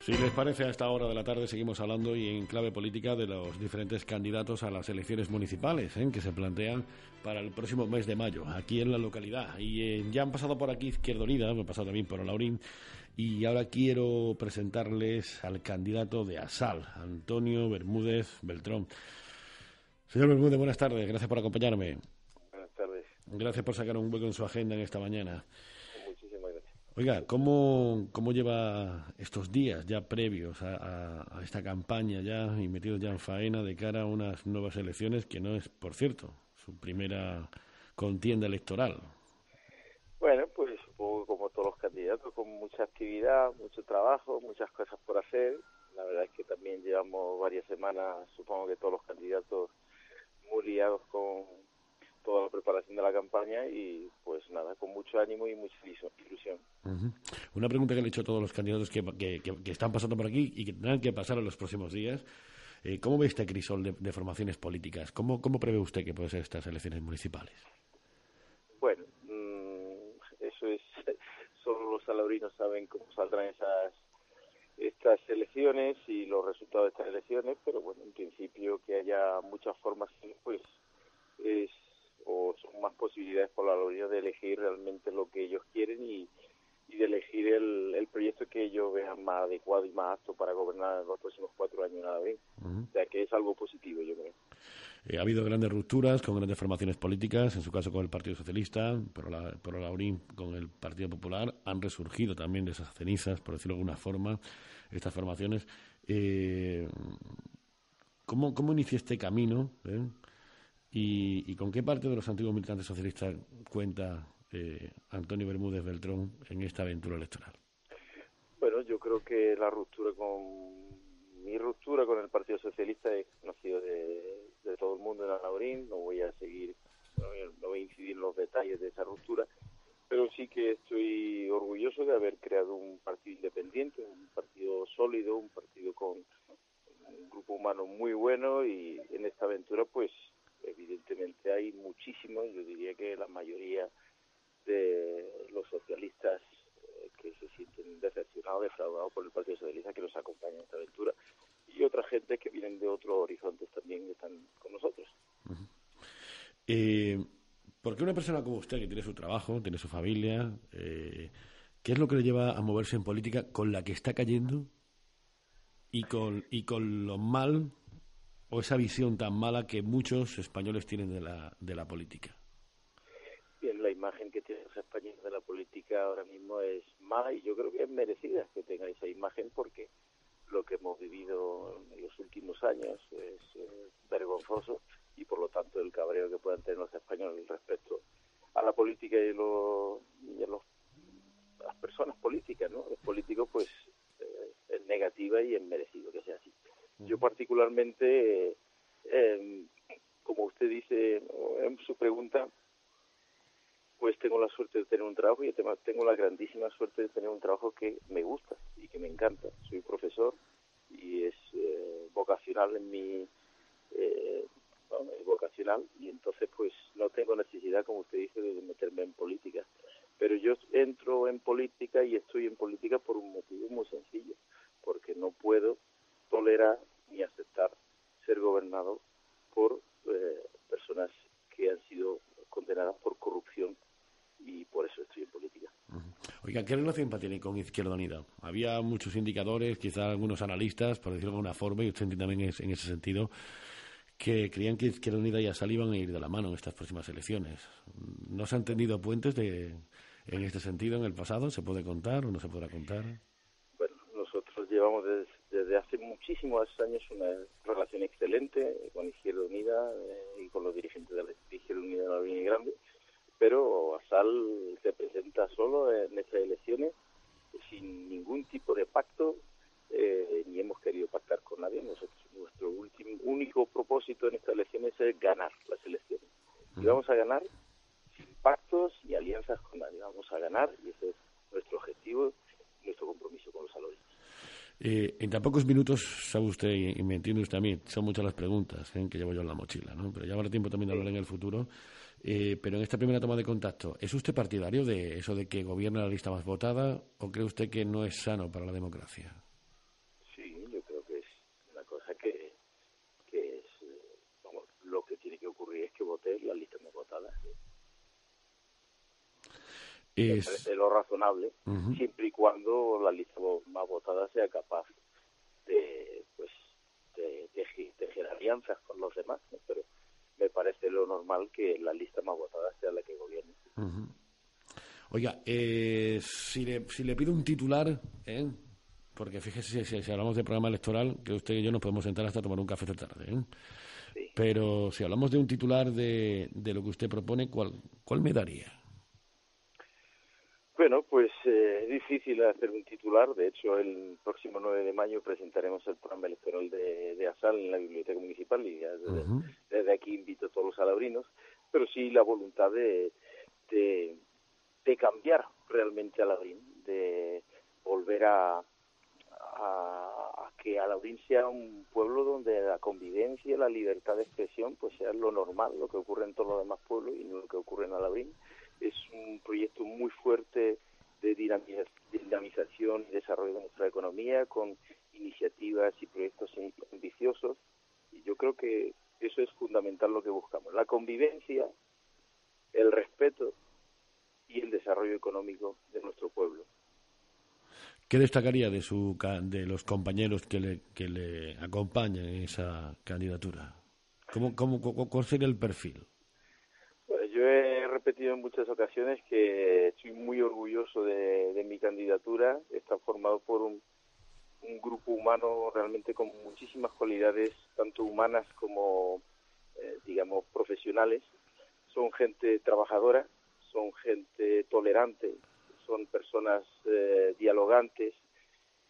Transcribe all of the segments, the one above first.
Si les parece, a esta hora de la tarde seguimos hablando y en clave política de los diferentes candidatos a las elecciones municipales ¿eh? que se plantean para el próximo mes de mayo, aquí en la localidad. Y eh, ya han pasado por aquí Izquierda Unida, me han pasado también por Laurín, y ahora quiero presentarles al candidato de ASAL, Antonio Bermúdez Beltrón. Señor Bermúdez, buenas tardes, gracias por acompañarme. Buenas tardes. Gracias por sacar un hueco en su agenda en esta mañana. Oiga, ¿cómo, ¿cómo lleva estos días ya previos a, esta campaña ya y metidos ya en faena de cara a unas nuevas elecciones que no es, por cierto, su primera contienda electoral? Bueno, pues supongo como todos los candidatos, con mucha actividad, mucho trabajo, muchas cosas por hacer. La verdad es que también llevamos varias semanas, supongo que todos los candidatos muy liados con toda la preparación de la campaña y pues nada, con mucho ánimo y mucha ilusión. Una pregunta que le he hecho a todos los candidatos que, que, están pasando por aquí y que tendrán que pasar en los próximos días. Eh, ¿Cómo ve este crisol de, formaciones políticas? ¿Cómo, ¿Cómo prevé usted que pueden ser estas elecciones municipales? Bueno, mm, eso es, solo los salaurinos saben cómo saldrán esas estas elecciones y los resultados de estas elecciones, pero bueno, en principio que haya muchas formaciones, pues es más posibilidades por la línea de elegir realmente lo que ellos quieren y, y de elegir el, el, proyecto que ellos vean más adecuado y más apto para gobernar los próximos cuatro años nada bien. O sea que es algo positivo, yo creo. Eh, ha habido grandes rupturas con grandes formaciones políticas, en su caso con el Partido Socialista, pero la, Laurín con el Partido Popular. Han resurgido también de esas cenizas, por decirlo de alguna forma, estas formaciones. Eh, ¿cómo, ¿Cómo inicia este camino? Eh? ¿Y, con qué parte de los antiguos militantes socialistas cuenta eh, Antonio Bermúdez Beltrón en esta aventura electoral? Bueno, yo creo que la ruptura con mi ruptura con el Partido Socialista es conocido de, todo el mundo en Alaurín, no voy a seguir, no voy a incidir en los detalles de esa ruptura, pero sí que estoy orgulloso de haber creado un partido independiente, un partido sólido, un partido con un grupo humano muy bueno y en esta aventura pues evidentemente hay muchísimos, yo diría que la mayoría de los socialistas eh, que se sienten decepcionados, defraudados por el Partido Socialista que nos acompaña en esta aventura y otra gente que vienen de otros horizontes también que están con nosotros. eh, ¿Por qué una persona como usted, que tiene su trabajo, tiene su familia, eh, qué es lo que le lleva a moverse en política con la que está cayendo y con, y con lo mal o esa visión tan mala que muchos españoles tienen de la, de la política? Bien, la imagen que tienen los españoles de la política ahora mismo es mala y yo creo que es merecida que tengan esa imagen porque lo que hemos vivido en los últimos años es vergonzoso y por lo tanto el cabreo que puedan tener los españoles respecto a la política y a, los, las personas políticas, ¿no? Los políticos pues eh, es negativa y es merecido que sea así. Yo particularmente, eh, como usted dice en su pregunta, pues tengo la suerte de tener un trabajo y tengo la grandísima suerte de tener un trabajo que me gusta y que me encanta. Soy profesor y es eh, vocacional en mi eh, es vocacional y entonces pues no tengo necesidad, como usted dice, de meterme en política. Pero yo entro en política y estoy en política por un motivo muy sencillo, porque no puedo tolerar ni aceptar ser gobernado por eh, personas que han sido condenadas por corrupción y por eso estoy en política. Oiga, ¿qué relación tiene con Izquierda Unida? Había muchos indicadores, quizá algunos analistas, por decirlo de alguna forma, y usted también es, en ese sentido, que creían que Izquierda Unida y Asal iban a ir de la mano en estas próximas elecciones. ¿No se han tendido puentes de, en este sentido en el pasado? ¿Se puede contar o no se podrá contar? Llevamos desde desde hace muchísimos años una relación excelente con Izquierda Unida eh, y con los dirigentes de la Izquierda Unida de la Línea Grande, pero Asal se presenta solo en estas elecciones sin ningún tipo de pacto, eh, ni hemos querido pactar con nadie. Nosotros, nuestro último, único propósito en estas elecciones es ganar las elecciones. Y vamos a ganar sin pactos y alianzas con nadie. Vamos a ganar y ese es nuestro objetivo, nuestro compromiso con los salarios. Eh, en tan pocos minutos, sabe usted, y, me entiende usted a mí, son muchas las preguntas ¿eh? que llevo yo en la mochila, ¿no? Pero ya habrá tiempo también de hablar en el futuro. Eh, pero en esta primera toma de contacto, ¿es usted partidario de eso de que gobierna la lista más votada o cree usted que no es sano para la democracia? Sí, yo creo que es una cosa que, que es, vamos, lo que tiene que ocurrir es que vote la lista más votada. Es... lo razonable, siempre y cuando la lista más votada sea capaz de, pues, de, tejer alianzas con los demás, pero me parece lo normal que la lista más votada sea la que gobierne. Oiga, eh, si, le, si le pido un titular, ¿eh? porque fíjese, si, hablamos de programa electoral, que usted y yo nos podemos sentar hasta tomar un café esta tarde, ¿eh? pero si hablamos de un titular de, de lo que usted propone, ¿cuál, cuál me daría? Bueno, pues eh, es difícil hacer un titular. De hecho, el próximo 9 de mayo presentaremos el programa electoral de, de ASAL en la Biblioteca Municipal y desde, aquí invito a todos los alabrinos, pero sí la voluntad de, de, cambiar realmente a Alabrín, de volver a, a, que Alabrín sea un pueblo donde la convivencia, la libertad de expresión, pues sea lo normal, lo que ocurre en todos los demás pueblos y no lo que ocurre en Alabrín es un proyecto muy fuerte de dinamización y desarrollo de nuestra economía con iniciativas y proyectos ambiciosos y yo creo que eso es fundamental lo que buscamos, la convivencia, el respeto y el desarrollo económico de nuestro pueblo. ¿Qué destacaría de su de los compañeros que le, que le acompañan en esa candidatura? ¿Cómo, cómo, ¿Cuál sería el perfil? Repetido en muchas ocasiones que estoy muy orgulloso de, mi candidatura. Está formado por un, grupo humano realmente con muchísimas cualidades, tanto humanas como, eh, digamos, profesionales. Son gente trabajadora, son gente tolerante, son personas eh, dialogantes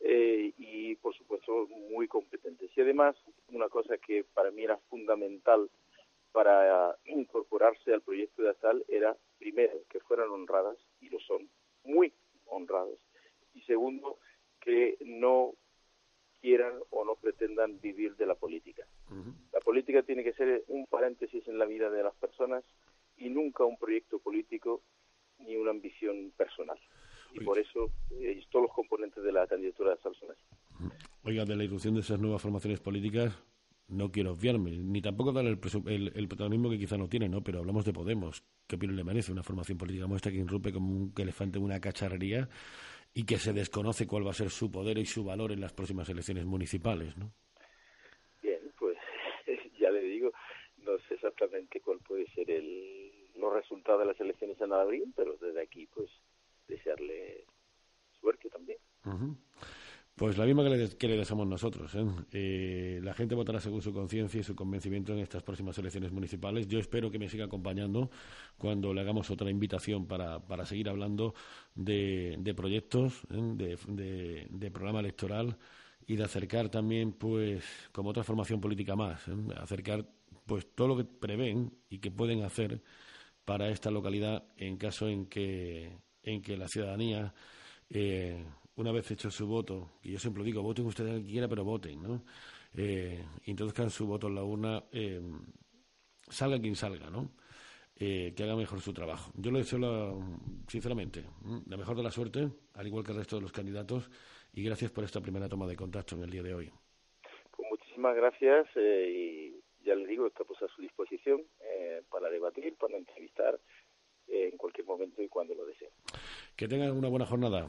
eh, y, por supuesto, muy competentes. Y además, una cosa que para mí era fundamental para incorporarse al proyecto de ASAL era, primero, que fueran honradas, y lo son, muy honradas, y segundo, que no quieran o no pretendan vivir de la política. La política tiene que ser un paréntesis en la vida de las personas y nunca un proyecto político ni una ambición personal. Y por eso eh, todos los componentes de la candidatura de ASAL son así. Oiga, de la irrupción de esas nuevas formaciones políticas, no quiero obviarme, ni tampoco darle el, protagonismo que quizá no tiene, ¿no? Pero hablamos de Podemos. ¿Qué opinión le merece una formación política como esta que irrumpe como un elefante en una cacharrería y que se desconoce cuál va a ser su poder y su valor en las próximas elecciones municipales, ¿no? Bien, pues ya le digo, no sé exactamente cuál puede ser el, los resultados de las elecciones en abril, pero desde aquí, pues, desearle suerte también. Pues la misma que le, que le deseamos nosotros. ¿eh? Eh, la gente votará según su conciencia y su convencimiento en estas próximas elecciones municipales. Yo espero que me siga acompañando cuando le hagamos otra invitación para, para seguir hablando de, proyectos, ¿eh? de, de, programa electoral y de acercar también, pues, como otra formación política más, acercar pues todo lo que prevén y que pueden hacer para esta localidad en caso en que, en que la ciudadanía una vez hecho su voto, y yo siempre digo, voten ustedes el que quiera, pero voten, ¿no? Eh, introduzcan su voto en la urna, eh, salga quien salga, ¿no? Eh, que haga mejor su trabajo. Yo le deseo, sinceramente, la mejor de la suerte, al igual que el resto de los candidatos, y gracias por esta primera toma de contacto en el día de hoy. Pues muchísimas gracias y ya le digo, estamos a su disposición para debatir, para entrevistar en cualquier momento y cuando lo deseen. Que tengan una buena jornada.